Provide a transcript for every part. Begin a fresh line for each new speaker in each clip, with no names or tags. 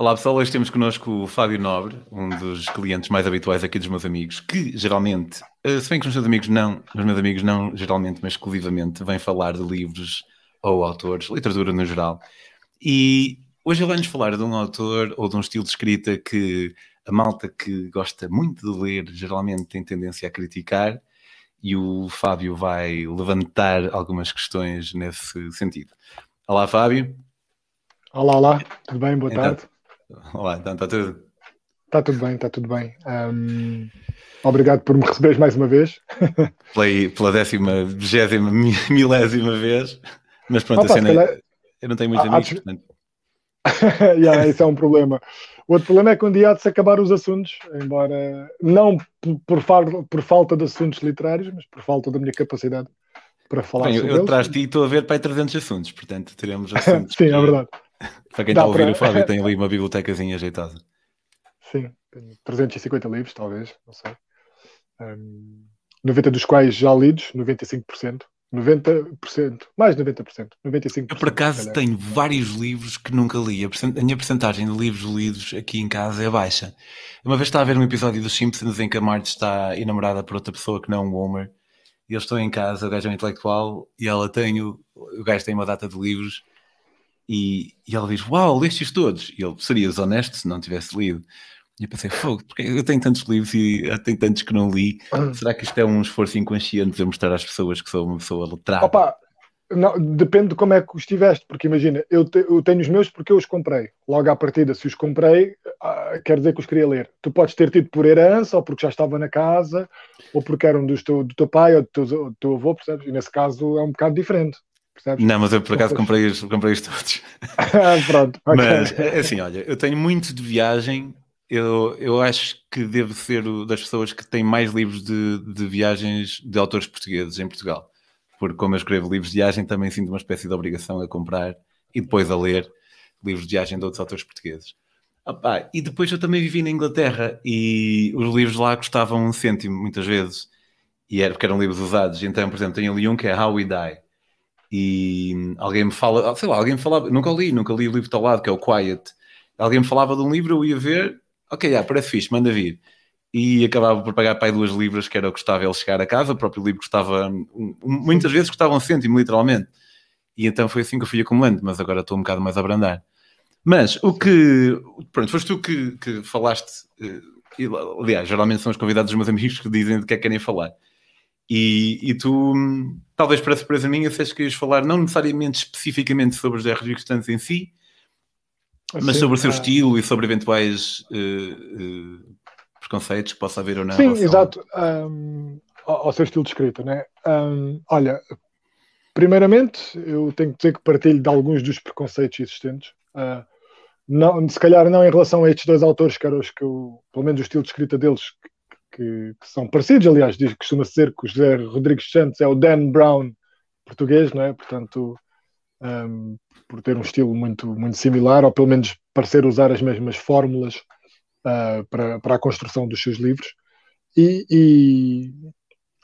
Olá pessoal, hoje temos connosco o Fábio Nobre, um dos clientes mais habituais aqui dos meus amigos, que geralmente, eh, se bem que os meus amigos não, os meus amigos não geralmente, mas exclusivamente, vêm falar de livros ou autores, literatura no geral. E hoje ele vai-nos falar de um autor ou de um estilo de escrita que a malta que gosta muito de ler geralmente tem tendência a criticar e o Fábio vai levantar algumas questões nesse sentido. Olá Fábio.
Olá, olá, tudo bem? Boa então, tarde.
Olá, então está tudo?
Está tudo bem, está tudo bem. Um, obrigado por me receberes mais uma vez.
Pela, pela décima, vigésima, milésima vez. Mas pronto, Opa, a cena, calhar... eu não tenho muitos ah, amigos, portanto.
yeah, isso é um problema. O outro problema é que um dia há de se acabar os assuntos, embora não por, por, por falta de assuntos literários, mas por falta da minha capacidade para falar Bem, sobre
eu, eu atrás de ti estou a ver para aí 300 assuntos, portanto teremos assuntos.
Sim, é verdade.
Para quem está a ouvir para... o Fábio, tem ali uma bibliotecazinha ajeitada.
Sim, tenho 350 livros, talvez, não sei. Um, 90 dos quais já lidos, 95%. 90%, mais de 90%, 95%.
Eu por acaso tenho vários livros que nunca li. A, minha porcentagem de livros lidos aqui em casa é baixa. Uma vez estava a ver um episódio dos Simpsons em que a Marge está enamorada por outra pessoa que não é um Homer. E eu estou em casa, o gajo é um intelectual e ela tem o, o gajo tem uma data de livros e, e ela diz: Uau, lestes todos? E ele serias honesto se não tivesse lido. E eu pensei: Fogo, porque eu tenho tantos livros e tenho tantos que não li. Ah. Será que isto é um esforço inconsciente de mostrar às pessoas que sou uma pessoa letrada?
Opa, não, depende de como é que os tiveste, porque imagina, eu, te, eu, tenho os meus porque eu os comprei. Logo à partida, se os comprei, ah, quer dizer que os queria ler. Tu podes ter tido por herança, ou porque já estava na casa, ou porque eram dos teu, do teu pai ou do teu, do teu avô, percebes? E nesse caso é um bocado diferente.
Percebes? Não, mas eu por acaso comprei os, comprei os todos.
Pronto.
Okay. Mas é assim, olha, eu tenho muito de viagem. Eu, eu acho que devo ser das pessoas que têm mais livros de, de viagens de autores portugueses em Portugal. Porque, como eu escrevo livros de viagem, também sinto uma espécie de obrigação a comprar e depois a ler livros de viagem de outros autores portugueses. Opa, e depois eu também vivi na Inglaterra e os livros lá custavam um cêntimo muitas vezes. E era porque eram livros usados. Então, por exemplo, tenho ali um que é How We Die e alguém me fala, sei lá, alguém me falava, nunca li, nunca li o livro ao lado, que é o Quiet. Alguém me falava de um livro, eu ia ver, ok, já, parece fixe, manda vir. E acabava por pagar para aí duas libras, que era o que custava ele chegar a casa. O próprio livro custava, muitas vezes custava um cêntimo, literalmente. E então foi assim que eu fui acumulando, mas agora estou um bocado mais a abrandar. Mas o que, pronto, foste tu que, que falaste, eh, e, aliás, geralmente são os convidados dos meus amigos que dizem de que é que querem falar. E, e tu, talvez para surpresa minha, que querias falar não necessariamente especificamente sobre os R Restantes em si, mas Sim, sobre o seu estilo e sobre eventuais uh, uh, preconceitos que possa haver ou não.
Sim, exato. Um, ao, ao, seu estilo de escrita, né? Um, olha, primeiramente, eu tenho que dizer que partilho de alguns dos preconceitos existentes. Uh, não, se calhar não em relação a estes dois autores, que eram os que eu, pelo menos o estilo de escrita deles, que, que são parecidos, aliás, diz, costuma ser que o José Rodrigues Santos é o Dan Brown português, não é? Portanto, um, por ter um estilo muito, muito similar, ou pelo menos parecer usar as mesmas fórmulas uh, para, para a construção dos seus livros. E, e,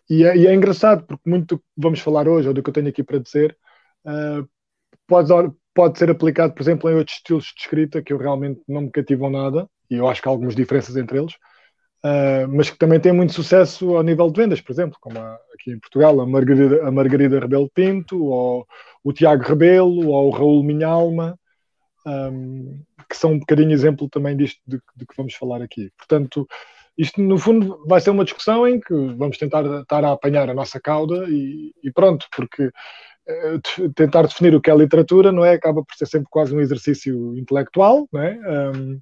e, é, e, é, engraçado, porque muito do que vamos falar hoje, ou do que eu tenho aqui para dizer, uh, pode, pode ser aplicado, por exemplo, em outros estilos de escrita que eu realmente não me cativam nada, e eu acho que há algumas diferenças entre eles, Uh, mas que também tem muito sucesso ao nível de vendas, por exemplo, como a, aqui em Portugal, a Margarida, a Margarida Rebelo Pinto, ou o Tiago Rebelo, ou o Raul Minhalma, um, que são um bocadinho exemplo também disto de, de, que vamos falar aqui. Portanto, isto no fundo vai ser uma discussão em que vamos tentar estar a apanhar a nossa cauda e, e pronto, porque uh, tentar definir o que é literatura não é acaba por ser sempre quase um exercício intelectual, não é? Um,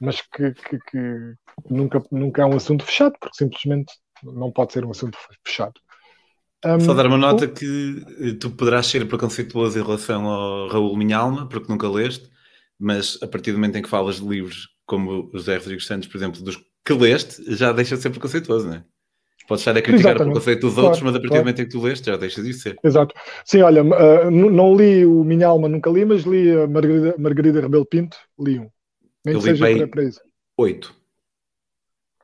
mas que, que, que, nunca, nunca é um assunto fechado, porque simplesmente não pode ser um assunto fechado.
Um, Só dar uma nota que eh, tu poderás ser preconceituoso em relação ao Raul Minhalma, porque nunca leste, mas a partir do momento em que falas de livros como o José Rodrigues Santos, por exemplo, dos que leste, já deixa de ser preconceituoso, não é? Podes estar a criticar Exatamente. o preconceito dos claro, outros, mas a partir claro. do momento em que tu leste, já deixa de ser.
Exato. Sim, olha, uh, não li o Minhalma, nunca li, mas li a Margarida, Margarida Rebelo Pinto, li um. Nem que seja para.
Oito.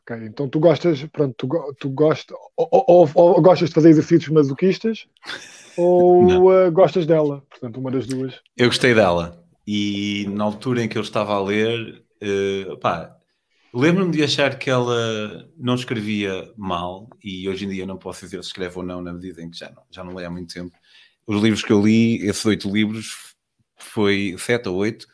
Ok, então tu gostas, pronto, tu, tu gostas, ou, ou, ou, gostas de fazer exercícios masoquistas, ou uh, gostas dela, portanto, uma das duas.
Eu gostei dela, e na altura em que eu estava a ler, Uh, pá, lembro-me de achar que ela não escrevia mal, e hoje em dia não posso dizer se escreve ou não, na medida em que já não, já não leio há muito tempo. Os livros que eu li, esses oito livros, foi sete ou oito,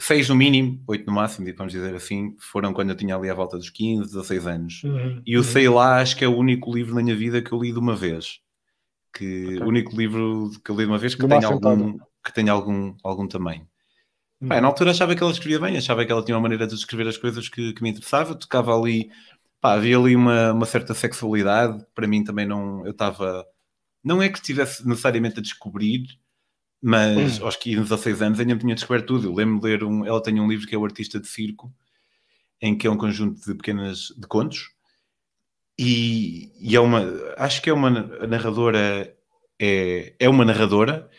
seis no mínimo, oito no máximo, vamos dizer assim, foram quando eu tinha ali à volta dos 15, 16 anos. Uhum, e o uhum. Sei Lá acho que é o único livro na minha vida que eu li de uma vez. Que okay. O único livro que eu li de uma vez que tem algum, que tem algum, algum tamanho. Uhum. Pá, na altura achava que ela escrevia bem, achava que ela tinha uma maneira de escrever as coisas que, que me interessava, tocava ali, pá, havia ali uma, uma certa sexualidade, para mim também não, eu estava, não é que estivesse necessariamente a descobrir, mas hum. aos 15, 16 anos ainda tinha descoberto tudo. Eu lembro de ler um. Ela tem um livro que é o Artista de Circo, em que é um conjunto de pequenas de contos, e, e é uma. Acho que é uma narradora. É, é uma narradora,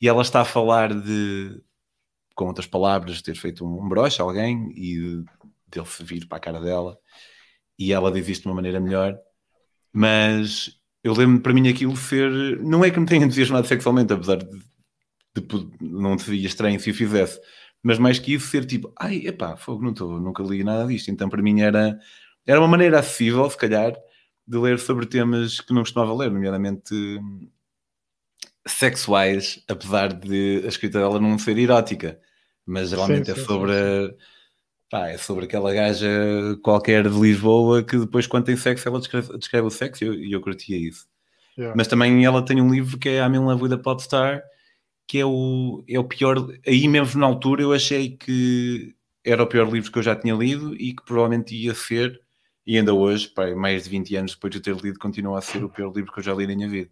e ela está a falar de. Com outras palavras, ter feito um, broche a alguém e dele se vir para a cara dela, e ela diz isto de uma maneira melhor, mas eu lembro para mim aquilo ser. Não é que me tenha entusiasmado sexualmente, apesar de de, não seria estranho se o fizesse, mas mais que isso, ser tipo, ai, epá, fogo, não estou, nunca li nada disto. Então, para mim, era, era uma maneira acessível, se calhar, de ler sobre temas que não costumava ler, nomeadamente sexuais, apesar de a escrita dela não ser erótica, mas geralmente sim, é sim, é sobre. Sim, pá, é sobre aquela gaja qualquer de Lisboa que depois, quando tem sexo, ela descreve, descreve o sexo e eu, eu curtia isso. Yeah. Mas também ela tem um livro que é I'm in Love with a Popstar, que é o, é o pior. Aí mesmo na altura eu achei que era o pior livro que eu já tinha lido e que provavelmente ia ser, e ainda hoje, pá, mais de 20 anos depois de ter lido, continua a ser o pior livro que eu já li na minha vida.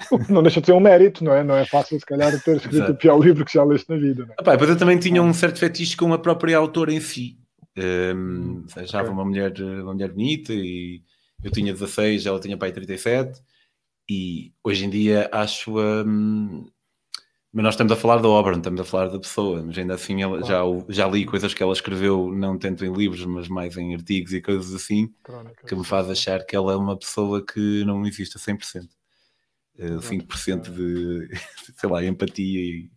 Não deixa de ser um mérito, não é? Não é fácil, se calhar, ter escrito Exato. o pior livro que já leste na vida. Não é?
Ah, eu também tinha um certo fetiche com a própria autora em si. Um, achava okay. uma, mulher, uma mulher bonita e eu tinha 16, ela tinha pai 37 e hoje em dia acho um, mas nós estamos a falar da obra, não estamos a falar da pessoa, mas ainda assim ela, claro. já, já li coisas que ela escreveu, não tanto em livros, mas mais em artigos e coisas assim, Crónica, que me faz achar que ela é uma pessoa que não existe a 100%. Uh, 5% de, sei lá, empatia e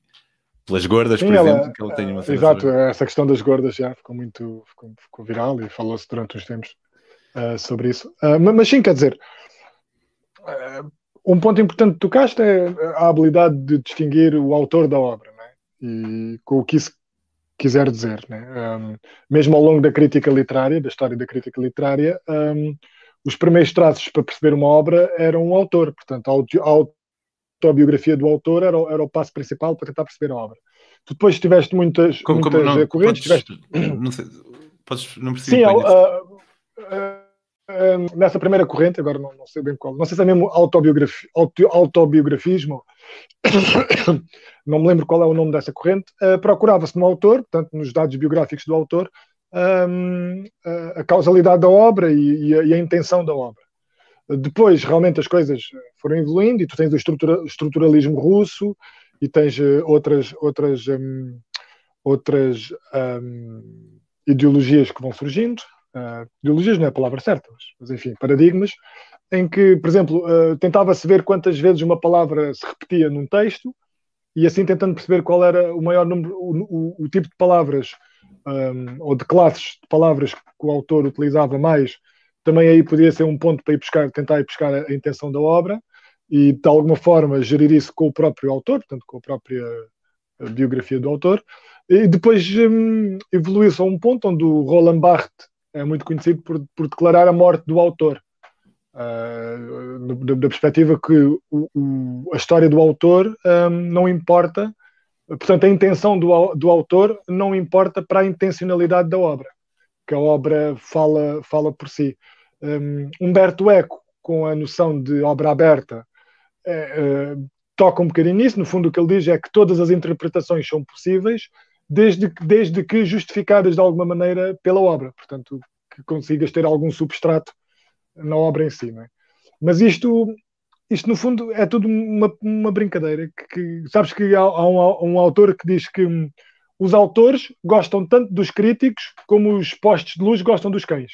pelas gordas, Sim, por ela, exemplo, que ela tem uma
Exato, essa questão das gordas já ficou muito ficou, ficou viral e falou-se durante uns tempos uh, sobre isso. Uh, mas sim, quer dizer, um ponto importante que tocaste é a habilidade de distinguir o autor da obra, né? e com o que isso quiser dizer. Né? Um, mesmo ao longo da crítica literária, da história da crítica literária, um, os primeiros traços para perceber uma obra eram o autor, portanto, a autobiografia do autor era, o, era o passo principal para tentar perceber a obra. Tu depois tiveste muitas, como, muitas como não, correntes. Podes, tiveste...
Não, sei, podes, não
Sim, uh, uh, nessa primeira corrente, agora não, não, sei bem qual, não sei se é mesmo auto, autobiografismo, não me lembro qual é o nome dessa corrente, uh, procurava-se no autor, portanto, nos dados biográficos do autor, um, a causalidade da obra e, e, a, e, a, intenção da obra. Depois, realmente, as coisas foram evoluindo e tu tens o estrutura, estruturalismo russo e tens uh, outras, outras, um, outras um, ideologias que vão surgindo, uh, ideologias não é a palavra certa, mas, enfim, paradigmas, em que, por exemplo, uh, tentava-se ver quantas vezes uma palavra se repetia num texto e assim tentando perceber qual era o maior número, o, o, o tipo de palavras um, ou de classes de palavras que o autor utilizava mais, também aí podia ser um ponto para ir buscar, tentar ir buscar a, a intenção da obra e de alguma forma gerir isso com o próprio autor, portanto com a própria biografia do autor. E depois um, evoluiu-se a um ponto onde o Roland Barthes é muito conhecido por, por declarar a morte do autor. Uh, da, da, perspectiva que o, o, a história do autor um, não importa, portanto, a intenção do, do autor não importa para a intencionalidade da obra, que a obra fala, fala por si. Um, Humberto Eco, com a noção de obra aberta, é, é, toca um bocadinho nisso. No fundo, o que ele diz é que todas as interpretações são possíveis, desde, desde que justificadas de alguma maneira pela obra, portanto, que consigas ter algum substrato na obra em si. É? Mas isto, isto, no fundo, é tudo uma, uma brincadeira. Que, que sabes que há, há um, um, autor que diz que hum, os autores gostam tanto dos críticos como os postes de luz gostam dos cães.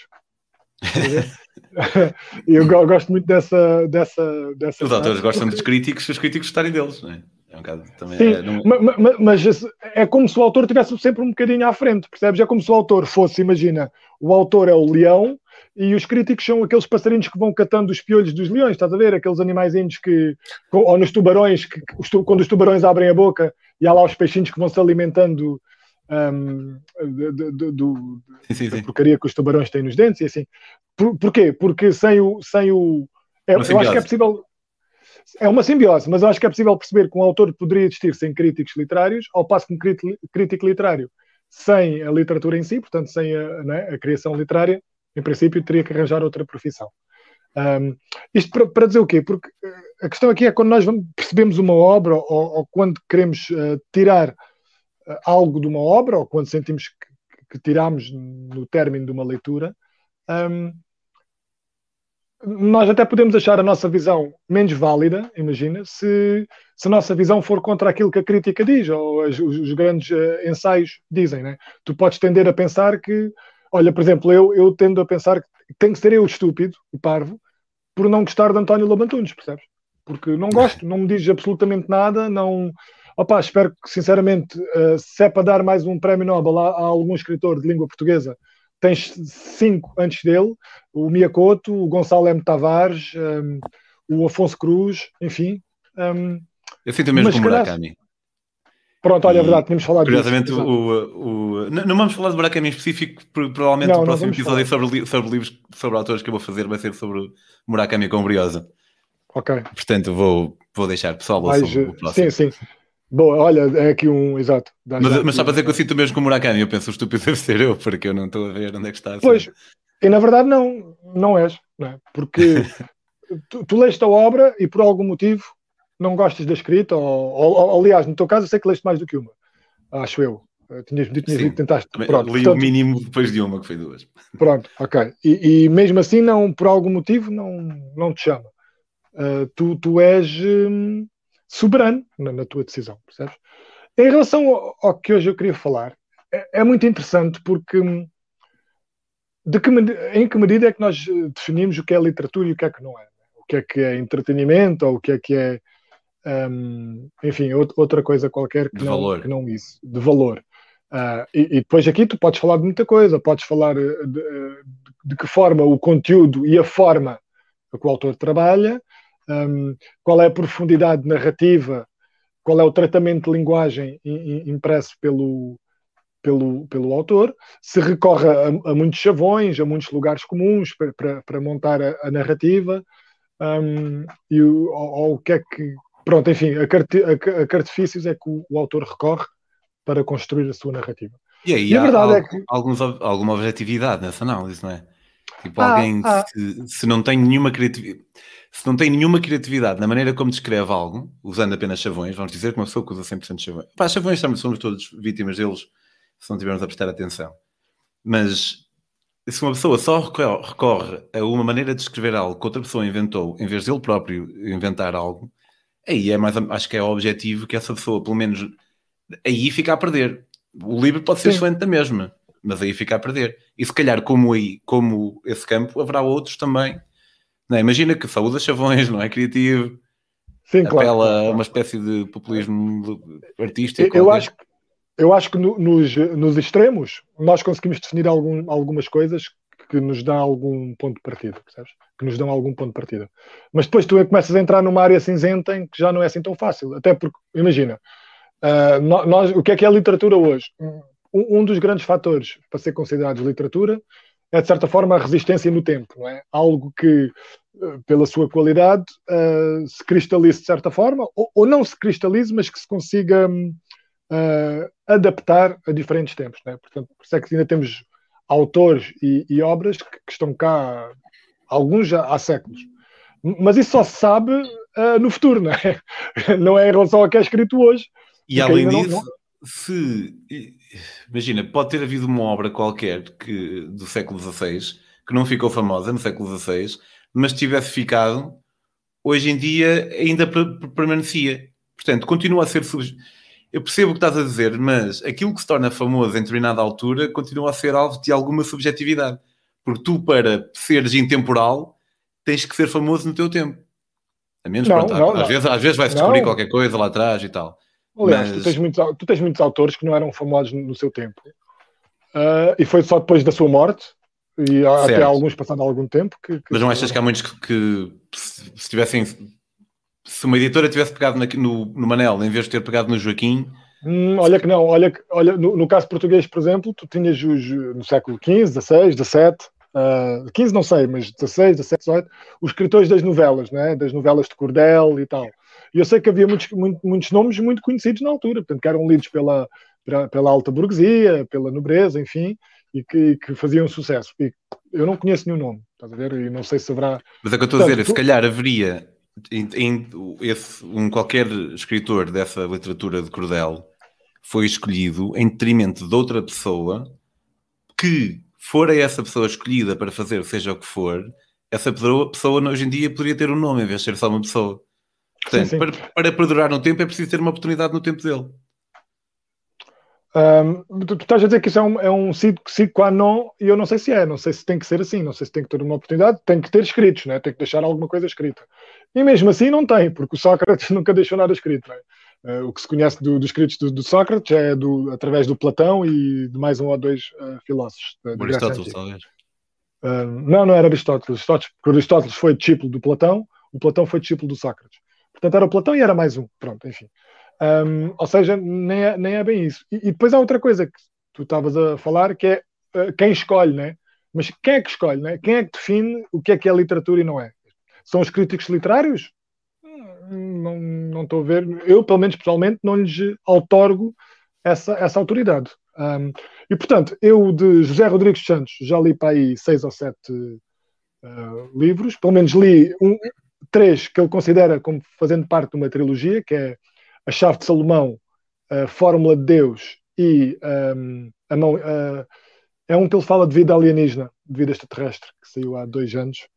eu gosto muito dessa. dessa, dessa
os autores gostam dos críticos se os críticos estarem deles, não é? É um bocado também.
Sim,
é, não...
mas, mas, é como se o autor tivesse sempre um bocadinho à frente, percebes? É como se o autor fosse, imagina, o autor é o leão e os críticos são aqueles passarinhos que vão catando os piolhos dos leões, estás a ver? Aqueles animaizinhos que, ou nos tubarões, que, quando os tubarões abrem a boca e há lá os peixinhos que vão se alimentando um, do, da porcaria que os tubarões têm nos dentes e assim. Por, porquê? Porque sem o. Sem o é, eu acho que é possível. É uma simbiose, mas eu acho que é possível perceber que um autor poderia existir sem críticos literários, ao passo que um crítico literário sem a literatura em si, portanto, sem a, né, a criação literária, em princípio teria que arranjar outra profissão. Um, isto para, para, dizer o quê? Porque a questão aqui é quando nós percebemos uma obra ou, ou quando queremos uh, tirar algo de uma obra, ou quando sentimos que, que tiramos no término de uma leitura, um, nós até podemos achar a nossa visão menos válida, imagina, se, se a nossa visão for contra aquilo que a crítica diz, ou os, os grandes uh, ensaios dizem. Né? Tu podes tender a pensar que, olha, por exemplo, eu, eu tendo a pensar que tem que ser eu estúpido, o parvo, por não gostar de António Lobantunes, percebes? Porque não gosto, não me diz absolutamente nada, não, Opa, espero que, sinceramente, uh, se é para dar mais um prémio Nobel a, a, algum escritor de língua portuguesa, tens cinco antes dele: o Miyakoto, o Gonçalo M. Tavares, um, o Afonso Cruz, enfim. Um,
Eu sinto mesmo com o Murakami.
Pronto, olha, é verdade, tínhamos falado
Curiosamente, disso. O, o, não, não vamos falar de Murakami em específico, provavelmente não, o próximo episódio sobre, sobre livros, sobre autores que eu vou fazer vai ser sobre Murakami com Briosa.
Ok.
Portanto, vou, vou deixar pessoal sobre o próximo.
Sim, sim. Boa, olha, é aqui um. Exato.
Mas, mas só para dizer que eu sinto mesmo com o Murakami, eu penso o estúpido deve ser eu, porque eu não estou a ver onde é que está.
Assim. Pois, e na verdade não, não és, não é? Porque tu, tu leste a obra e por algum motivo não gostas da escrita, ou, ou, ou, aliás, no teu caso eu sei que leste mais do que uma, acho eu. Tinhas dito, tinhas dito tentaste.
Pronto, li portanto, o mínimo depois de uma, que foi duas.
Pronto, ok. E, e mesmo assim, não, por algum motivo, não, não te chama. Uh, tu, tu és. Hum, soberano na, na, tua decisão, percebes? Em relação ao, ao, que hoje eu queria falar, é, é muito interessante porque hum, de que, em que medida é que nós eh, definimos o que é literatura e o que é que não é? O que é que é entretenimento ou o que é que é, um, enfim, outra coisa qualquer que, de não, valor. que não isso, de valor. Uh, e, e, depois aqui tu podes falar de muita coisa, podes falar eh, de, de, de que forma o conteúdo e a forma que o autor trabalha, um, qual é a profundidade narrativa, qual é o tratamento de linguagem impresso pelo, pelo, pelo autor, se recorre a, a muitos chavões, a muitos lugares comuns para, para, para montar a, a narrativa, um, e o, ou, o que é que. Pronto, enfim, a, a, a que artifícios é que o, o, autor recorre para construir a sua narrativa.
E aí, e a verdade é que... alguns, alguma objetividade nessa análise, não é? Tipo, ah, alguém, ah. Se, se não tem nenhuma criatividade se não tem nenhuma criatividade na maneira como descreve algo, usando apenas chavões, vamos dizer que uma pessoa que usa 100% de chavões. Pá, chavões também somos todos vítimas deles se não tivermos a prestar atenção. Mas se uma pessoa só recorre a uma maneira de escrever algo que outra pessoa inventou, em vez de ele próprio inventar algo, aí é mais, acho que é o objetivo que essa pessoa, pelo menos, aí fica a perder. O livro pode ser Sim. excelente da mesma, mas aí fica a perder. E se calhar, como aí, como esse campo, haverá outros também não, imagina que só usa chavões, não é criativo. Sim, apela claro, claro. a uma espécie de populismo artístico.
Eu, acho, eu acho que no, nos, nos extremos nós conseguimos definir algum, algumas coisas que nos dão algum ponto de partida, percebes? Que nos dão algum ponto de partida. Mas depois tu começas a entrar numa área cinzenta em que já não é assim tão fácil. Até porque, imagina, uh, nós, o que é que é a literatura hoje? Um, um dos grandes fatores para ser considerado literatura é, de certa forma, a resistência no tempo, não é? Algo que eh, pela sua qualidade, uh, se cristalize de certa forma, ou, ou, não se cristalize, mas que se consiga uh, adaptar a diferentes tempos. Né? Portanto, por isso é que ainda temos autores e, e obras que, que, estão cá, alguns já há séculos. Mas isso só se sabe uh, no futuro, não é? Não é em relação ao que é escrito hoje.
E além disso, não, não... se imagina, pode ter havido uma obra qualquer que, do século XVI que não ficou famosa no século XVI mas tivesse ficado, hoje em dia ainda permanecia. Portanto, continua a ser. Eu percebo o que estás a dizer, mas aquilo que se torna famoso em determinada altura continua a ser alvo de alguma subjetividade. Porque tu, para seres intemporal, tens que ser famoso no teu tempo. A menos, não, pronto, não, às, não. Vezes, às vezes vai-se descobrir qualquer coisa lá atrás e tal.
Aliás, Mas... tu, tens muitos, tu tens muitos autores que não eram famosos no seu tempo. Uh, e foi só depois da sua morte, e até alguns passando algum tempo. Que, que
Mas não achas que há muitos que, que se tivessem. Se uma editora tivesse pegado no, no Manel em vez de ter pegado no Joaquim,
Hum, olha que não, olha, olha no, no, caso português, por exemplo, tu tinhas os, no século XV, XVI, XVII, uh, 15 não sei, mas 16, 17, 18, os escritores das novelas, né? das novelas de cordel e tal. E eu sei que havia muitos, muito, muitos nomes muito conhecidos na altura, portanto, que eram lidos pela, pela, alta burguesia, pela nobreza, enfim, e que, que, faziam sucesso. E eu não conheço nenhum nome, estás a ver? E não sei se haverá.
Mas é que eu estou a dizer, tu... se calhar haveria em, em, esse, um qualquer escritor dessa literatura de cordel foi escolhido em detrimento de outra pessoa que fora essa pessoa escolhida para fazer seja o que for, essa pessoa, pessoa hoje em dia poderia ter um nome em vez de ser só uma pessoa. Portanto, sim, sim. Para, para perdurar no tempo é preciso ter uma oportunidade no tempo dele.
Um, tu, tu, estás a dizer que isso é um, é um sine qua non e eu não sei se é, não sei se tem que ser assim, não sei se tem que ter uma oportunidade, tem que ter escritos, né? tem que deixar alguma coisa escrita. E mesmo assim não tem, porque o Sócrates nunca deixou nada escrito. Né? Uh, o que se conhece do, dos escritos do, do, Sócrates é do, através do Platão e de mais um ou dois uh, filósofos.
Aristóteles, talvez.
Uh, não, não era Aristóteles. Aristóteles. Porque Aristóteles foi discípulo do Platão, o Platão foi discípulo do Sócrates. Portanto, era o Platão e era mais um. Pronto, enfim. Um, ou seja, nem é, nem é bem isso. E, e, depois há outra coisa que tu estavas a falar, que é quem escolhe, né? Mas quem é que escolhe, né? Quem é que define o que é que é literatura e não é? São os críticos literários? não, não estou a ver, eu, pelo menos pessoalmente, não lhes outorgo essa, essa autoridade. Um, e, portanto, eu de José Rodrigues Santos já li para aí seis ou sete uh, livros, pelo menos li um, três que ele considera como fazendo parte de uma trilogia, que é A Chave de Salomão, A Fórmula de Deus e um, a mão, uh, é um que ele fala de vida alienígena, de vida extraterrestre, que saiu há dois anos.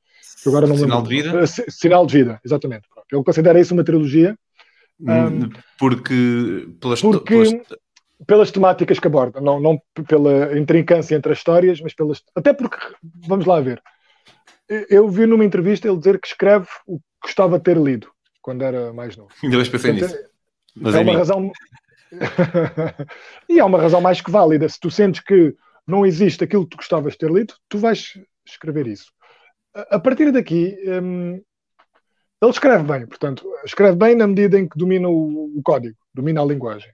Que agora não Sinal lembro. de vida? Uh,
sinal de vida, exatamente. Ele considera isso uma trilogia.
Um, porque, pelas,
porque pelas... pelas... temáticas que aborda, não, não pela intrincância entre as histórias, mas pelas. Até porque, vamos lá ver. Eu vi numa entrevista ele dizer que escreve o que gostava de ter lido quando era mais novo.
Ainda bem pensei nisso.
Mas é, é uma razão. e é uma razão mais que válida. Se tu sentes que não existe aquilo que tu gostavas de ter lido, tu vais escrever isso. A partir daqui, hum, ele escreve bem, portanto, escreve bem na medida em que domina o, o código, domina a linguagem.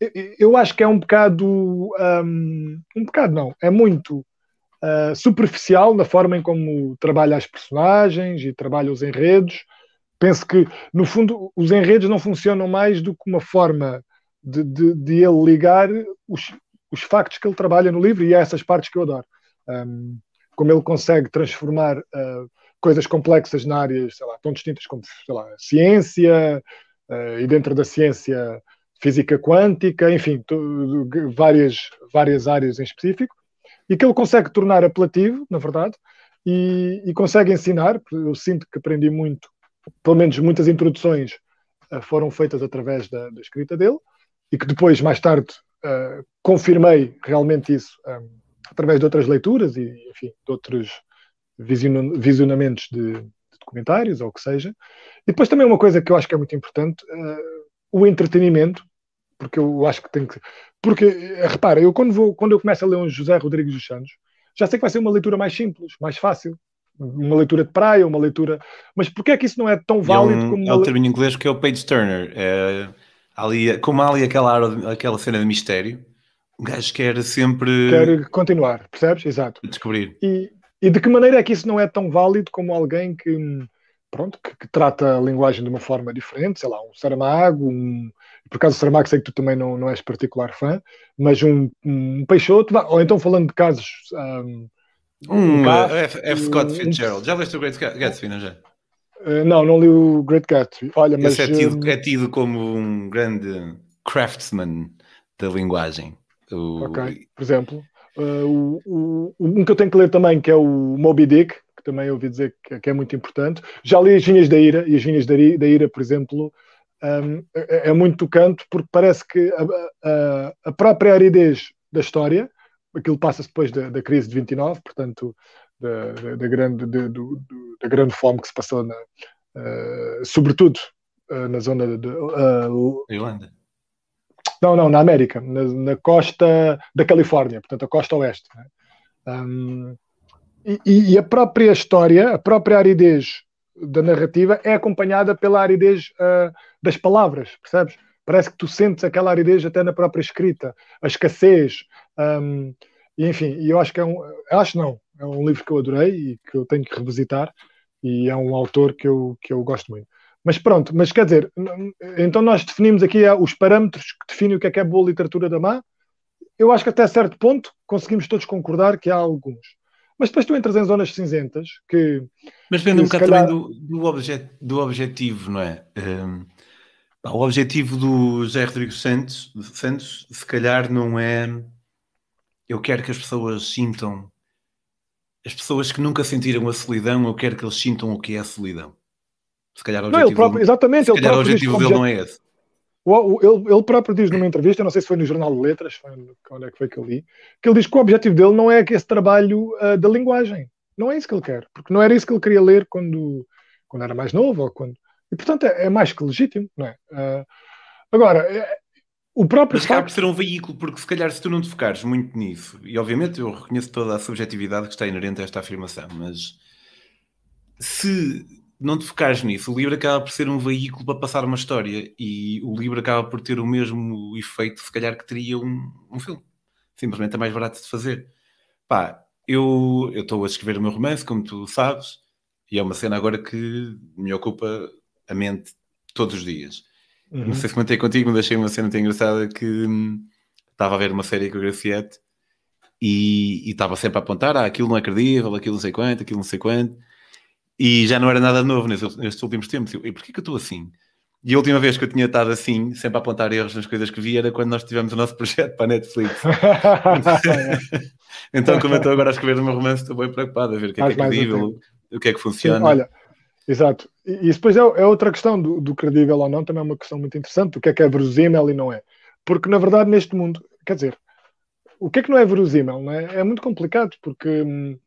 É? Eu acho que é um bocado. Um, um bocado não, é muito uh, superficial na forma em como trabalha as personagens e trabalha os enredos. Penso que, no fundo, os enredos não funcionam mais do que uma forma de, de, de ele ligar os, os factos que ele trabalha no livro e é essas partes que eu adoro. Um, como ele consegue transformar uh, coisas complexas na área, sei lá, tão distintas como, lá, ciência, uh, e dentro da ciência, física quântica, enfim, várias, várias áreas em específico, e que ele consegue tornar apelativo, na verdade, e, e consegue ensinar, eu sinto que aprendi muito, pelo menos muitas introduções uh, foram feitas através da, da, escrita dele, e que depois, mais tarde, uh, confirmei realmente isso um, através de outras leituras e, enfim, de outros visionamentos de, de, documentários ou o que seja. E depois também uma coisa que eu acho que é muito importante, uh, o entretenimento, porque eu acho que tem que... Porque, uh, repara, eu quando, vou, quando eu começo a ler um José Rodrigues dos Santos, já sei que vai ser uma leitura mais simples, mais fácil. Uma leitura de praia, uma leitura... Mas porquê é que isso não é tão válido
é um,
como...
É o termo em inglês que é o page turner. É, ali, como há ali aquela, aquela cena de mistério, o gajo quer sempre...
Quer continuar, percebes? Exato.
Descobrir.
E, e de que maneira é que isso não é tão válido como alguém que, pronto, que, que trata a linguagem de uma forma diferente, sei lá, um Saramago, um, por acaso Saramago sei que tu também não, não és particular fã, mas um, um Peixoto, ou então falando de casos...
Um, um, um F, F. Scott Fitzgerald, um, já leste o Great Gatsby, não já?
Uh, não, não li o Great Gatsby. Olha, mas,
Esse é tido, é tido como um grande craftsman da linguagem.
O... Ok, por exemplo. Uh, o, o, um que eu tenho que ler também, que é o Moby Dick, que também ouvi dizer que, que é muito importante. Já li As Vinhas da Ira, e As Vinhas da Ira por exemplo, um, é, é, muito tocante, porque parece que a, a, a, própria aridez da história, aquilo passa-se depois da, da, crise de 29, portanto, da, da, da grande, de, do, da grande fome que se passou na, uh, sobretudo uh, na zona de.
Irlanda.
Não, não, na América, na, na, costa da Califórnia, portanto, a costa oeste. Né? Um, e, e, a própria história, a própria aridez da narrativa é acompanhada pela aridez das palavras, percebes? Parece que tu sentes aquela aridez até na própria escrita, a escassez. Um, e enfim, eu acho que é um. Acho não, é um livro que eu adorei e que eu tenho que revisitar. E é um autor que eu, que eu gosto muito. Mas pronto, mas quer dizer, então nós definimos aqui os parâmetros que definem o que é que é boa literatura da má. Eu acho que até certo ponto conseguimos todos concordar que há alguns. Mas depois tu entras em zonas cinzentas que.
Mas depende um bocado calhar... também do, do, objet, do objetivo, não é? Um, o objetivo do José Rodrigues Santos, Santos, se calhar, não é. Eu quero que as pessoas sintam. As pessoas que nunca sentiram a solidão, eu quero que eles sintam o que é a solidão. Se calhar o objetivo,
não, próprio, exatamente,
se calhar o objetivo dele não é esse.
O, ele, ele, próprio diz numa entrevista, não sei se foi no Jornal de Letras, foi, onde é que foi que eu li, que ele diz que o objetivo dele não é esse trabalho uh, da linguagem. Não é isso que ele quer, porque não era isso que ele queria ler quando, quando era mais novo ou quando e, portanto, é, é mais que legítimo, não é? Uh, agora, é, o próprio.
Mas por ser um veículo, porque se calhar se tu não te focares muito nisso, e obviamente eu reconheço toda a subjetividade que está inerente a esta afirmação, mas se não te focares nisso, o livro acaba por ser um veículo para passar uma história e o livro acaba por ter o mesmo efeito, se calhar, que teria um, um filme. Simplesmente é mais barato de fazer. Pá, eu estou a escrever o meu romance, como tu sabes, e é uma cena agora que me ocupa a mente todos os dias. Uhum. Não sei se comentei contigo, mas achei uma cena muito engraçada que hum, estava a ver uma série com o Graciete e, estava sempre a apontar, ah, aquilo não é credível, aquilo não sei quanto, aquilo não sei quanto, e já não era nada novo nestes, nestes últimos tempos. E porquê que eu estou assim? E a última vez que eu tinha estado assim, sempre a apontar erros nas coisas que vi, era quando nós tivemos o nosso projeto para a Netflix. então, como eu estou agora a escrever o meu romance, estou bem preocupado a ver o que é, que é credível, o que é que funciona. Sim,
olha, Exato. E, e depois é, é, outra questão do, do, credível ou não, também é uma questão muito interessante. O que é que é verosímil e não é? Porque, na verdade, neste mundo, quer dizer, o que é que não é verosímil? Não é? é muito complicado, porque hum,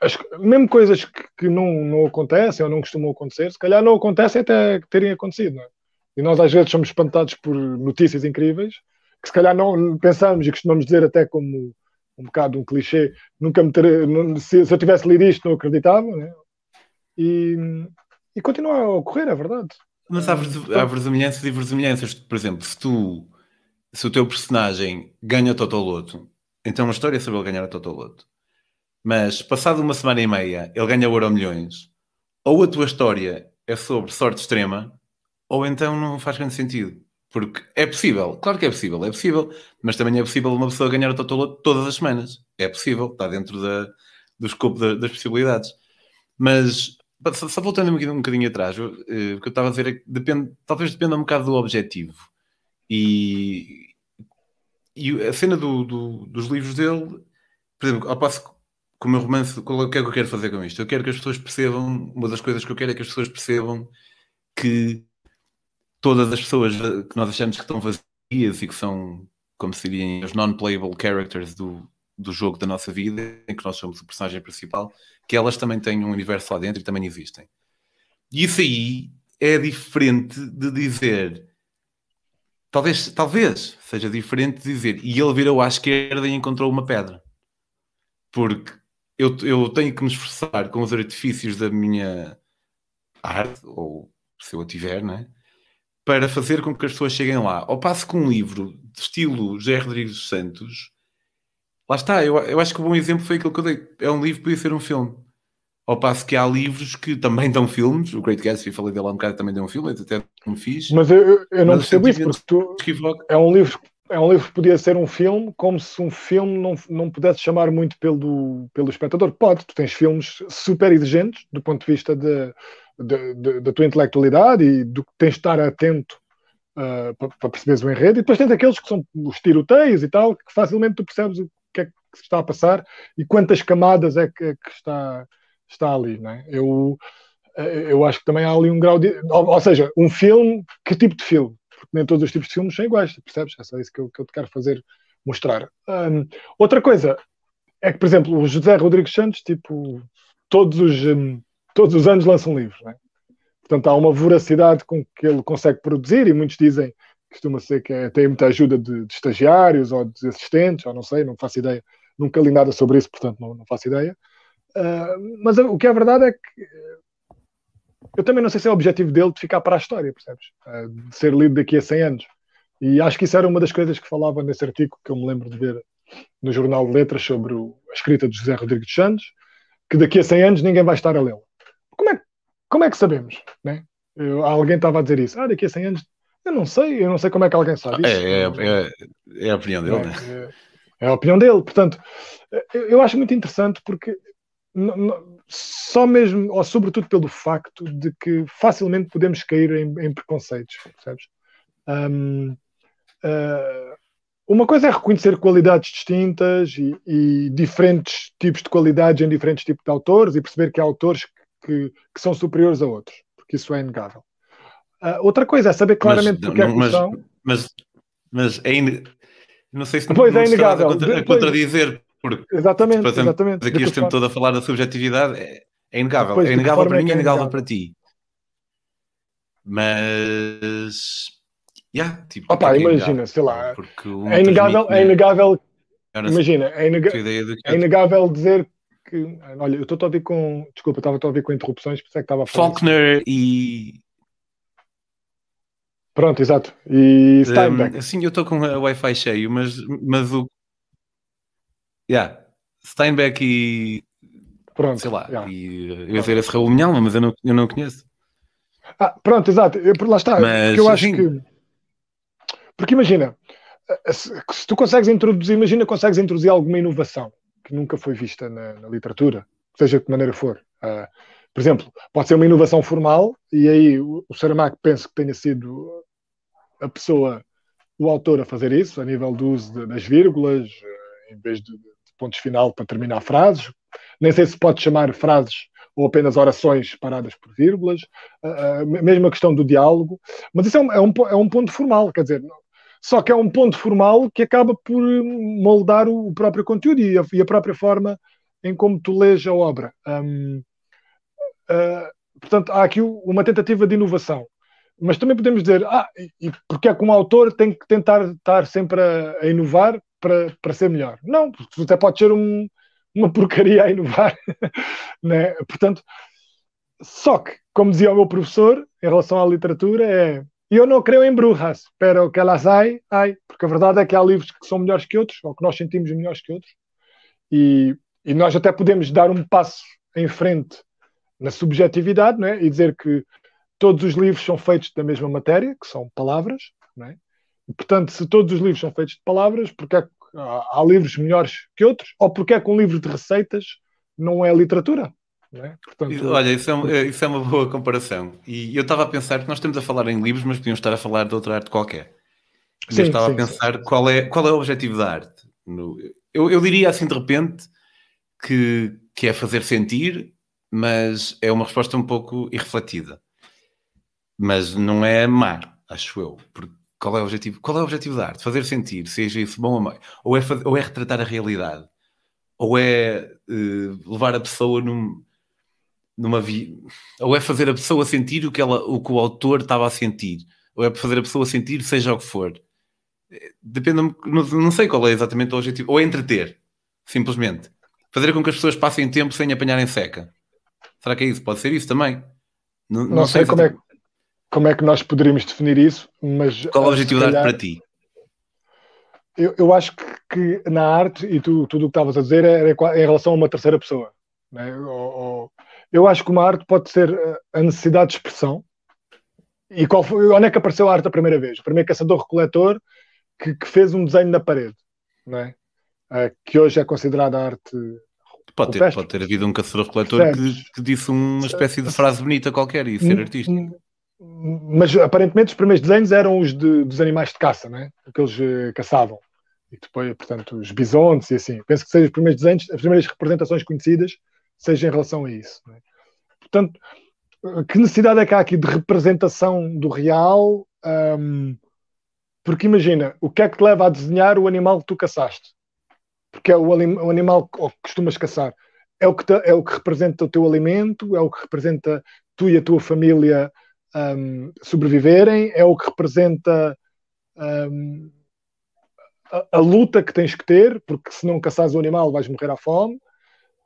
as, mesmo coisas que, que, não, não acontecem ou não costumam acontecer, se calhar não acontecem até terem acontecido. Não é? E nós, às vezes, somos espantados por notícias incríveis que, se calhar, não pensamos e costumamos dizer até como um bocado um clichê, nunca me ter, se, se, eu tivesse lido isto não acreditava, né? e, e continua a ocorrer, é verdade.
Mas há, há verossimilhanças e verossimilhanças. Por exemplo, se tu se o teu personagem ganha Totoloto, então a história é sobre ele ganhar a Totoloto. Mas passado uma semana e meia ele ganha o Euro Milhões, ou a tua história é sobre sorte extrema, ou então não faz grande sentido. Porque é possível, claro que é possível, é possível, mas também é possível uma pessoa ganhar o Totoloto todas as semanas. É possível, está dentro da, do escopo da, das possibilidades. Mas só voltando um bocadinho, um bocadinho atrás, eh, o que eu estava a dizer é que depende, talvez dependa um bocado do objetivo. E, e a cena do, do, dos livros dele, por exemplo, ao passo com o meu romance, o que é que eu quero fazer com isto? Eu quero que as pessoas percebam, uma das coisas que eu quero é que as pessoas percebam que todas as pessoas que nós achamos que estão vazias e que são, como se diriam, os non-playable characters do, do jogo da nossa vida, em que nós somos o personagem principal, que elas também têm um universo lá dentro e também existem. E isso aí é diferente de dizer. Talvez, talvez seja diferente de dizer. E ele virou à esquerda e encontrou uma pedra. Porque eu, eu tenho que me esforçar com os artifícios da minha arte, ou se eu a tiver, né? para fazer com que as pessoas cheguem lá. Ao passo que um livro de estilo José Rodrigues Santos Lá está, eu, eu acho que o um bom exemplo foi aquilo que eu dei. É um livro que podia ser um filme. Ao passo que há livros que também dão filmes. O Great Gatsby, falei dele há um bocado, também deu um filme, até me fiz.
Mas eu, eu não percebo isso, porque tu, é um livro é um livro que podia ser um filme, como se um filme não, não pudesse chamar muito pelo, pelo espectador. Pode, tu tens filmes super exigentes do ponto de vista da tua intelectualidade e do que tens de estar atento uh, para, para perceberes o enredo, e depois tens aqueles que são os tiroteios e tal, que facilmente tu percebes o que é que se está a passar e quantas camadas é que, é que está, está ali. Não é? eu, eu acho que também há ali um grau de. Ou, seja, um filme, que tipo de filme? Nem todos os tipos de filmes são iguais, percebes? É só isso que eu, que eu te quero fazer mostrar. Um, outra coisa é que, por exemplo, o José Rodrigues Santos, tipo, todos os, todos os anos lança um livro, não é? Portanto, há uma voracidade com que ele consegue produzir, e muitos dizem, costuma ser que é, tem muita ajuda de, de, estagiários ou de assistentes, ou não sei, não faço ideia. Nunca li nada sobre isso, portanto não, não faço ideia. Uh, mas o que é verdade é que eu também não sei se é o objetivo dele de ficar para a história, percebes? Uh, de ser lido daqui a 100 anos. E acho que isso era uma das coisas que falava nesse artigo que eu me lembro de ver no Jornal de Letras sobre a escrita de José Rodrigues dos Santos, que daqui a 100 anos ninguém vai estar a lê-la. Como é, como é que sabemos? Né? Eu, alguém estava a dizer isso. Ah, daqui a 100 anos. Eu não sei, eu não sei como é que alguém sabe isso.
É, é, é, é a opinião dele, é, né?
É, é, a opinião dele. Portanto, eu, eu acho muito interessante porque só mesmo, ou sobretudo pelo facto de que facilmente podemos cair em, em preconceitos, percebes? Um, uh, ah, uma coisa é reconhecer qualidades distintas e, e, diferentes tipos de qualidades em diferentes tipos de autores e perceber que há autores que, que são superiores a outros, porque isso é inegável. Uh, outra coisa é saber claramente mas, porque não, é que
mas,
são.
Mas, mas é in... não sei se
pois
não
é inegável.
a, a contradizer, porque
exatamente, exemplo, exatamente.
aqui este tempo todo a falar da subjetividade é, é inegável. Depois, é inegável para mim, é, é inegável para ti. Mas Yeah, tipo,
Opa, é imagina, sei lá, é inegável, é inegável, imagina, é, inega é inegável dizer que, olha, eu estou a ouvir com, desculpa, estava a ouvir com interrupções, por isso é que estava a
falar. Faulkner e...
Pronto, exato, e Steinbeck.
Um, sim, eu estou com o Wi-Fi cheio, mas, mas o... Yeah, Steinbeck e...
Pronto,
sei lá, yeah. e eu ia dizer esse Raul Minhalma, mas eu não, eu não conheço.
Ah, pronto, exato, eu, lá está, mas, eu acho sim. que porque imagina, eh, se, tu consegues introduzir, imagina consegues introduzir alguma inovação que nunca foi vista na, na literatura, seja de que maneira for. Uh, por exemplo, pode ser uma inovação formal, e aí o, o Saramago penso que tenha sido a pessoa, o autor a fazer isso, a nível do uso de, das vírgulas, uh, em vez de, pontos final para terminar frases. Nem sei se pode chamar frases ou apenas orações paradas por vírgulas, uh, mesmo a questão do diálogo, mas isso é um, é um, é um ponto formal, quer dizer, só que é um ponto formal que acaba por moldar o próprio conteúdo e a, e a própria forma em como tu lês a obra. Um, uh, ah, portanto, há aqui uma tentativa de inovação. Mas também podemos dizer, ah, e porque é que um autor tem que tentar estar sempre a, a inovar para, para ser melhor? Não, porque até pode ser um, uma porcaria a inovar. né? Portanto, só que, como dizia o meu professor, em relação à literatura, é eu não creio em brujas, pero que elas ai, ai, porque a verdade é que há livros que são melhores que outros, ou que nós sentimos melhores que outros, e, e nós até podemos dar um passo em frente na subjetividade, não é? e dizer que todos os livros são feitos da mesma matéria, que são palavras, não é? Portanto, se todos os livros são feitos de palavras, porque é que há, há livros melhores que outros, ou porque é que um livro de receitas não é literatura? É? Portanto,
Olha, isso é, isso é, uma boa comparação. E eu estava a pensar que nós estamos a falar em livros, mas podíamos estar a falar de outra arte qualquer. Sim, eu estava sim, a pensar qual é, qual é o objetivo da arte. No, eu, eu diria assim de repente que, que é fazer sentir, mas é uma resposta um pouco irrefletida. Mas não é amar, acho eu. Porque qual é o objetivo? Qual é o objetivo da arte? Fazer sentir, seja isso bom ou mau. Ou é, ou é retratar a realidade. Ou é uh, levar a pessoa num numa vi... ou é fazer a pessoa sentir o que, ela, o que o autor estava a sentir, ou é fazer a pessoa sentir seja o que for. Depende, não, não sei qual é exatamente o objetivo, ou é entreter, simplesmente. Fazer com que as pessoas passem tempo sem apanharem seca. Será que é isso? Pode ser isso também.
Não, não, não sei, sei como, é, como é que nós poderíamos definir isso, mas.
Qual o objetivo calhar, da arte para ti?
Eu, eu acho que, que, na arte, e tu, tudo o que estavas a dizer, era em relação a uma terceira pessoa. Né? Ou, ou, eu acho que uma arte pode ser eh, a necessidade de expressão. E qual foi, onde é que apareceu a arte a primeira vez? O primeiro caçador-recoletor que, que, fez um desenho na parede, não é? Uh, que hoje é considerada arte.
Pode ter, pode ter havido um caçador-recoletor que, que, disse uma espécie de frase bonita qualquer e ser artista.
Mas aparentemente os primeiros desenhos eram os de, dos animais de caça, não é? Aqueles uh, caçavam. E depois, portanto, os bisontes e assim. Penso que sejam os primeiros desenhos, as primeiras representações conhecidas seja em relação a isso. É? Portanto, que necessidade é que há aqui de representação do real? Um, porque imagina, o que é que te leva a desenhar o animal que tu caçaste? Porque é o, o animal que costumas caçar. É o que, te, é o que representa o teu alimento, é o que representa tu e a tua família um, sobreviverem, é o que representa um, a, a, luta que tens que ter, porque se não caçares o animal vais morrer à fome,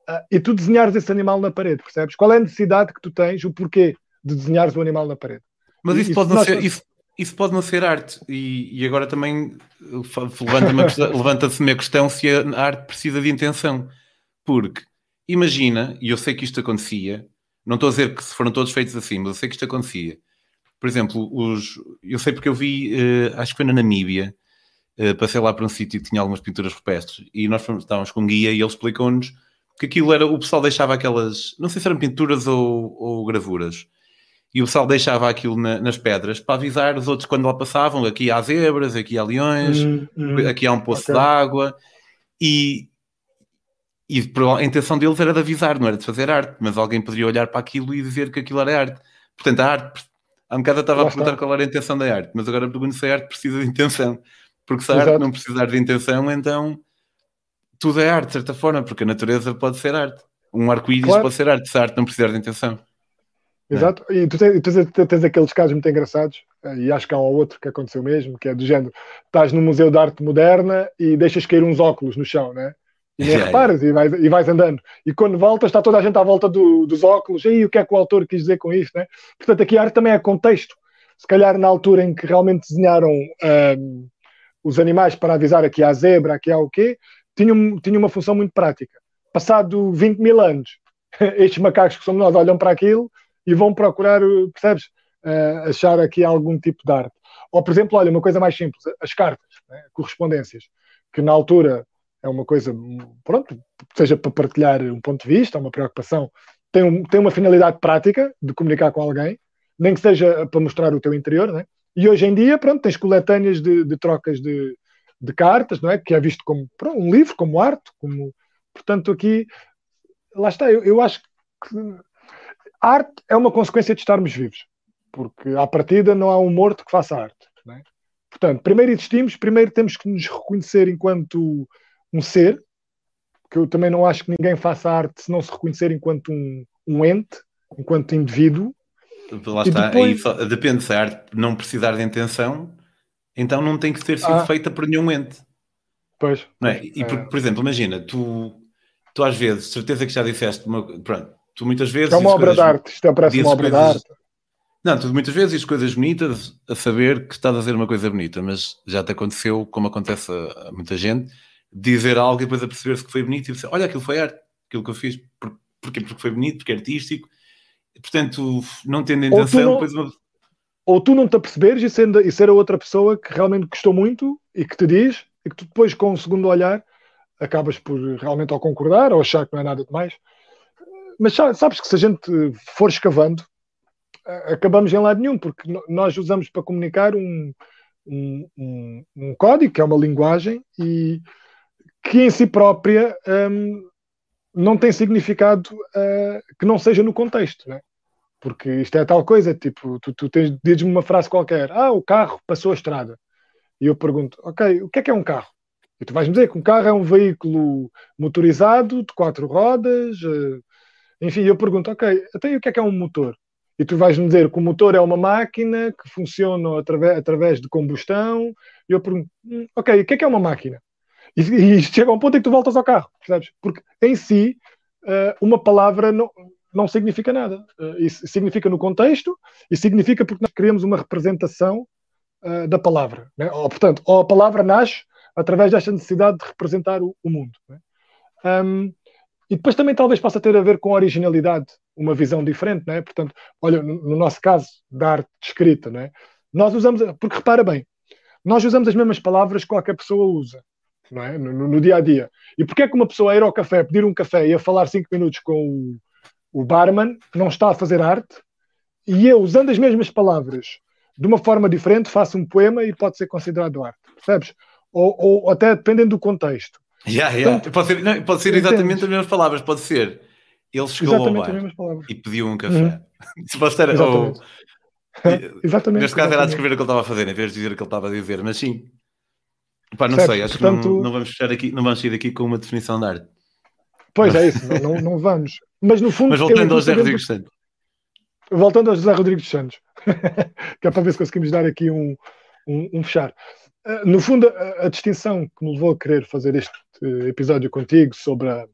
uh, e tu desenhares esse animal na parede, percebes? Qual é a necessidade que tu tens, o porquê de desenhares o animal na parede?
Mas isso, pode, não ser, isso, isso, pode não ser arte, e, e agora também levanta-se levanta uma questão se a arte precisa de intenção, porque imagina, e eu sei que isto acontecia, não estou a dizer que foram todos feitos assim, mas eu sei que isto acontecia. Por exemplo, os, eu sei porque eu vi, uh, acho que foi na Namíbia, uh, passei lá para um sítio que tinha algumas pinturas rupestres e nós fomos, estávamos com um guia e ele explicou-nos que aquilo era, o pessoal deixava aquelas, não sei se eram pinturas ou, ou gravuras, e o pessoal deixava aquilo na, nas pedras para avisar os outros quando lá passavam, aqui há zebras, aqui há leões, hum, hum, aqui há um poço okay. de água, e, e a intenção deles era de avisar, não era de fazer arte, mas alguém poderia olhar para aquilo e dizer que aquilo era arte. Portanto, a arte, há um bocado eu estava a perguntar qual era a intenção da arte, mas agora pergunto se a arte precisa de intenção. Porque se a Exato. arte não precisar de intenção, então tudo é arte, de certa forma, porque a natureza pode ser arte. Um arco-íris claro. pode ser arte, se a arte não precisar de intenção.
Exato, e tu tens, tu tens, aqueles casos muito engraçados, eh, e acho que há um outro que aconteceu mesmo, que é do género: estás no Museu de Arte Moderna e deixas cair uns óculos no chão, né? E nem reparas e vais, e vais andando. E quando voltas, está toda a gente à volta do, dos óculos. E aí, o que é que o autor quis dizer com isto? Né? Portanto, aqui a arte também é contexto. Se calhar na altura em que realmente desenharam um, os animais para avisar aqui há zebra, aqui há o quê, tinha, tinha uma função muito prática. Passado 20 mil anos, estes macacos que somos nós olham para aquilo e vão procurar, percebes? Uh, achar aqui algum tipo de arte. Ou, por exemplo, olha, uma coisa mais simples, as cartas, né? correspondências, que na altura é uma coisa, pronto, seja para partilhar um ponto de vista, uma preocupação, tem, um, tem uma finalidade prática de comunicar com alguém, nem que seja para mostrar o teu interior, né? E hoje em dia, pronto, tens coletâneas de, de trocas de, de, cartas, não é? Que é visto como pronto, um livro, como arte, como... Portanto, aqui, lá está, eu, eu acho que arte é uma consequência de estarmos vivos, porque à partida não há um morto que faça arte, é? Portanto, primeiro existimos, primeiro temos que nos reconhecer enquanto um ser, que eu também não acho que ninguém faça arte se não se reconhecer enquanto um, um ente, enquanto indivíduo.
Lá está, depois... só, depende se a arte não precisar de intenção, então não tem que ter sido ah. feita por nenhum ente.
Pois.
Não é? E por, é. por exemplo, imagina, tu, tu às vezes, certeza que já disseste, uma, pronto, tu muitas vezes.
É uma obra de arte, isto é, parece uma obra coisas, de arte.
Não, tu muitas vezes dizes coisas bonitas a saber que estás a fazer uma coisa bonita, mas já te aconteceu, como acontece a muita gente, dizer algo e depois a perceber-se que foi bonito e dizer, olha, aquilo foi arte, aquilo que eu fiz, por, porquê? Porque foi bonito, porque é artístico. Portanto, não tendo intenção, não, depois uma...
Ou tu não te aperceberes e, sendo, e ser a outra pessoa que realmente gostou muito e que te diz, e que tu depois, com um segundo olhar, acabas por realmente ou concordar ou achar que não é nada demais. Mas sabes que se a gente for escavando, acabamos em lado nenhum, porque nós usamos para comunicar um, um, um código, que é uma linguagem, e, que em si própria um, não tem significado uh, que não seja no contexto, né? porque isto é tal coisa, tipo, tu, tu tens, dizes-me uma frase qualquer, ah, o carro passou a estrada, e eu pergunto, ok, o que é que é um carro? E tu vais-me dizer que um carro é um veículo motorizado, de quatro rodas, uh, enfim, eu pergunto, ok, até o que é que é um motor? E tu vais-me dizer que o motor é uma máquina que funciona através, através de combustão, e eu pergunto, hum, ok, o que é que é uma máquina? E, e chega a um ponto em que tu voltas ao carro, percebes? Porque em si, uh, uma palavra não, não significa nada. Uh, isso significa no contexto e significa porque nós queremos uma representação uh, da palavra. Né? Ou, portanto, ou a palavra nasce através desta necessidade de representar o, o mundo. Né? Um, e depois também talvez possa ter a ver com originalidade, uma visão diferente, né? Portanto, olha, no, no nosso caso da arte escrita, né? Nós usamos, porque repara bem, nós usamos as mesmas palavras que qualquer pessoa usa não é? no, no dia a dia. E porquê é que uma pessoa ir ao café, pedir um café e a falar cinco minutos com o, o barman, não está a fazer arte, e eu, usando as mesmas palavras de uma forma diferente, faço um poema e pode ser considerado arte, percebes? Ou, ou até dependendo do contexto.
Yeah, yeah. Portanto, pode, ser, não, pode ser exatamente entendes? as mesmas palavras, pode ser ele chegou exatamente ao bar e pediu um café. Uhum. Se pode exatamente. Ou, exatamente. Neste caso era a descrever o que ele estava a fazer, em vez de dizer o que ele estava a dizer, mas sim, Pá, não sei, acho Portanto, que não, não, vamos fechar aqui, não vamos sair daqui com uma definição de arte.
Pois é isso, não, não vamos. Mas no fundo.
Mas voltando aos erros e
voltando ao José Rodrigues dos Santos, que é para ver se conseguimos dar aqui um, um, um fechar. Uh, no fundo, a, a, distinção que me levou a querer fazer este episódio contigo sobre a,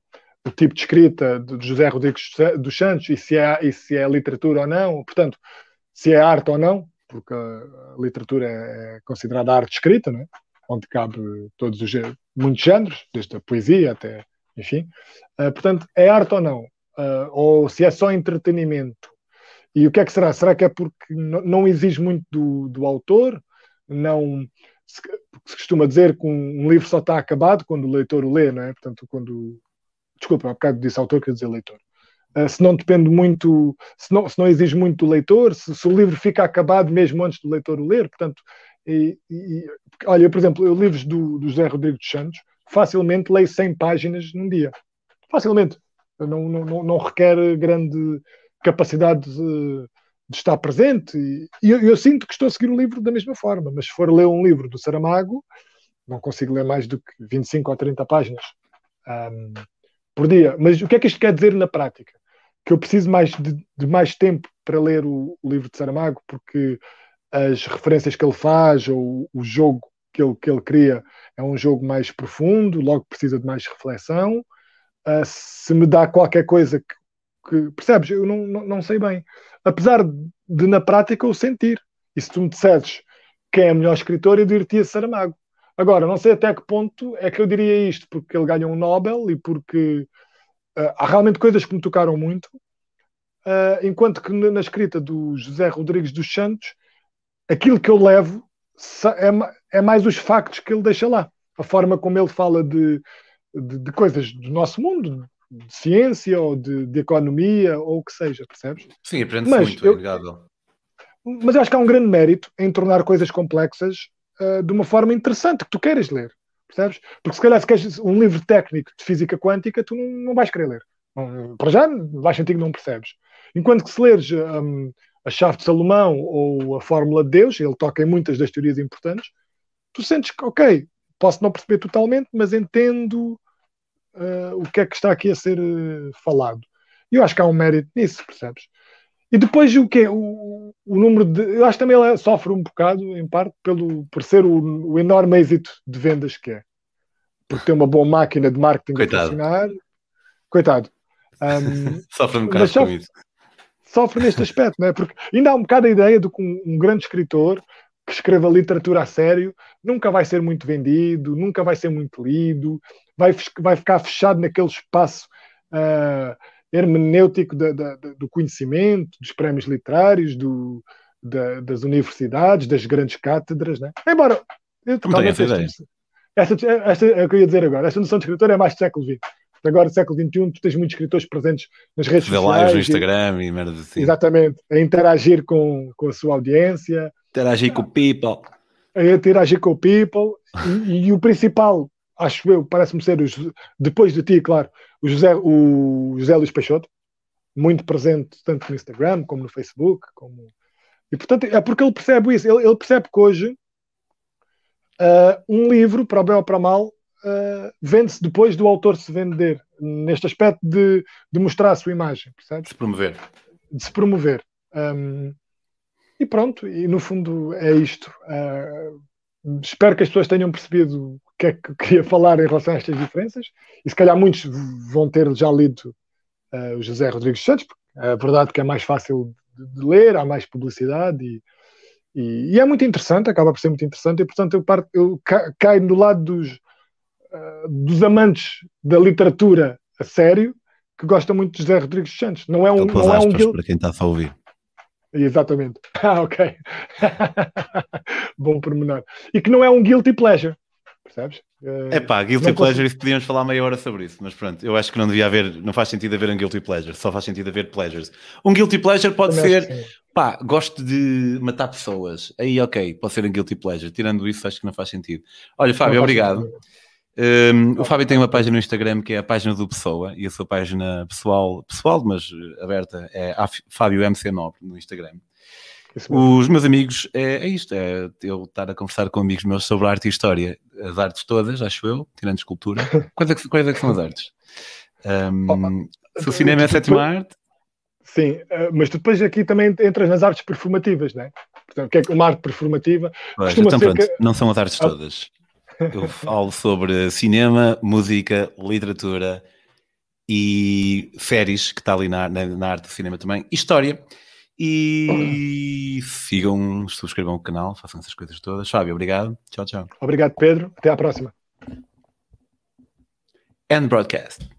o tipo de escrita de José Rodrigues dos Santos e se, é, e se é literatura ou não, portanto, se é arte ou não, porque a literatura é considerada arte escrita, né? Onde cabe todos os muitos géneros, desde a poesia até, enfim. Uh, portanto, é arte ou não? Uh, ou se é só entretenimento? E o que é que será? Será que é porque não exige muito do, do autor? Não se, se, costuma dizer que um, um, livro só está acabado quando o leitor o lê, não é? Portanto, quando desculpa, há bocado disse autor, quer dizer leitor. Uh, se não depende muito, se não, se não exige muito do leitor, se, se, o livro fica acabado mesmo antes do leitor o ler, portanto, e, e, olha, por exemplo, eu livros do, do José Rodrigo dos Santos, facilmente leio 100 páginas num dia. Facilmente. Não, não, não requer grande capacidade de, de estar presente. E eu, eu, sinto que estou a seguir o livro da mesma forma, mas se for ler um livro do Saramago, não consigo ler mais do que 25 ou 30 páginas. Um, por dia. Mas o que é que isto quer dizer na prática? Que eu preciso mais de, de mais tempo para ler o, o, livro de Saramago, porque as referências que ele faz ou o jogo que ele, que ele cria é um jogo mais profundo, logo precisa de mais reflexão. Uh, se me dá qualquer coisa que, que percebes, eu não, não, não, sei bem. Apesar de, na prática, eu sentir. E se tu me disseres quem é o melhor escritor, eu diria Saramago. Agora, não sei até que ponto é que eu diria isto, porque ele ganhou um Nobel e porque uh, há realmente coisas que me tocaram muito, uh, enquanto que na escrita do José Rodrigues dos Santos, aquilo que eu levo é, é, mais os factos que ele deixa lá. A forma como ele fala de, de, de coisas do nosso mundo, de ciência ou de, de, economia ou o que seja, percebes?
Sim, aprende-se muito, é eu, é inegável.
Mas eu acho que há um grande mérito em tornar coisas complexas uh, de uma forma interessante que tu queiras ler. Percebes? Porque se calhar se queres um livro técnico de física quântica, tu não, não vais querer ler. para já, vais sentir que não percebes. Enquanto que se leres um, a chave de Salomão ou a fórmula de Deus, ele toca em muitas das teorias importantes, tu sentes que, ok, posso não perceber totalmente, mas entendo uh, o que é que está aqui a ser uh, falado. E eu acho que há um mérito nisso, percebes? E depois o que o, o número de. Eu acho que também ela sofre um bocado, em parte, pelo, por ser o, o enorme êxito de vendas que é. Porque tem uma boa máquina de marketing Coitado. a funcionar. Coitado. Um,
sofre um bocado sofre, com isso.
Sofre neste aspecto, não é? Porque ainda há um bocado a ideia de que um, um grande escritor que escreva literatura a sério nunca vai ser muito vendido, nunca vai ser muito lido, vai, vai ficar fechado naquele espaço. Uh, hermenêutico da, da, do conhecimento, dos prémios literários, do, da, das universidades, das grandes cátedras, né? Embora
eu tenho essa ideia.
Esta, é o que eu ia dizer agora. Esta noção de escritor é mais do século XX. Agora, no século XXI, tu tens muitos escritores presentes nas redes
Vê
sociais.
lives no Instagram e, e merda assim.
Exatamente. A interagir com, com a sua audiência.
Interagir com o people.
A interagir com o people. E, e o principal, acho eu, parece-me ser, os, depois de ti, claro, o José, o José Luís Peixoto, muito presente tanto no Instagram como no Facebook. Como... E portanto é porque ele percebe isso. Ele, ele percebe que hoje uh, um livro, para o bem ou para o mal, uh, vende-se depois do autor se vender, neste aspecto de, de mostrar a sua imagem, percebes?
De se promover.
De se promover. Um, e pronto, e no fundo é isto. Uh, espero que as pessoas tenham percebido que é que queria falar em relação a estas diferenças, e se calhar muitos vão ter já lido uh, o José Rodrigues Santos, porque é verdade que é mais fácil de, de ler, há mais publicidade e, e, e, é muito interessante, acaba por ser muito interessante, e portanto eu, parto, eu caio no lado dos, uh, dos amantes da literatura a sério, que gostam muito de José Rodrigues Santos. Não é um, não é um
para quem está a ouvir.
Exatamente. Ah, ok. Bom pormenor. E que não é um guilty pleasure percebes?
É pá, Guilty não Pleasure, consigo... podíamos falar meia hora sobre isso, mas pronto, eu acho que não devia haver, não faz sentido haver um Guilty Pleasure, só faz sentido haver Pleasures. Um Guilty Pleasure pode ser, pá, gosto de matar pessoas, aí ok, pode ser um Guilty Pleasure, tirando isso acho que não faz sentido. Olha, Fábio, obrigado. Um, o Fábio tem uma página no Instagram que é a página do Pessoa e a sua página pessoal, pessoal mas aberta, é a Fábio MC9 no Instagram. Os meus amigos, é, é, isto, é eu estar a conversar com amigos meus sobre arte e história, as artes todas, acho eu, tirando escultura. Quais é que, quais é que são as artes? Um, se o cinema é a sétima arte.
Sim, uh, mas tu depois aqui também entras nas artes performativas, não é? Portanto, o que é uma arte performativa?
Pois, então pronto, que... não são as artes ah. todas. Eu falo sobre cinema, música, literatura e férias, que está ali na, na, na arte do cinema também, história. E sigam, subscrevam o canal, façam essas coisas todas. Fábio, obrigado. Tchau, tchau.
Obrigado, Pedro. Até à próxima.
End broadcast.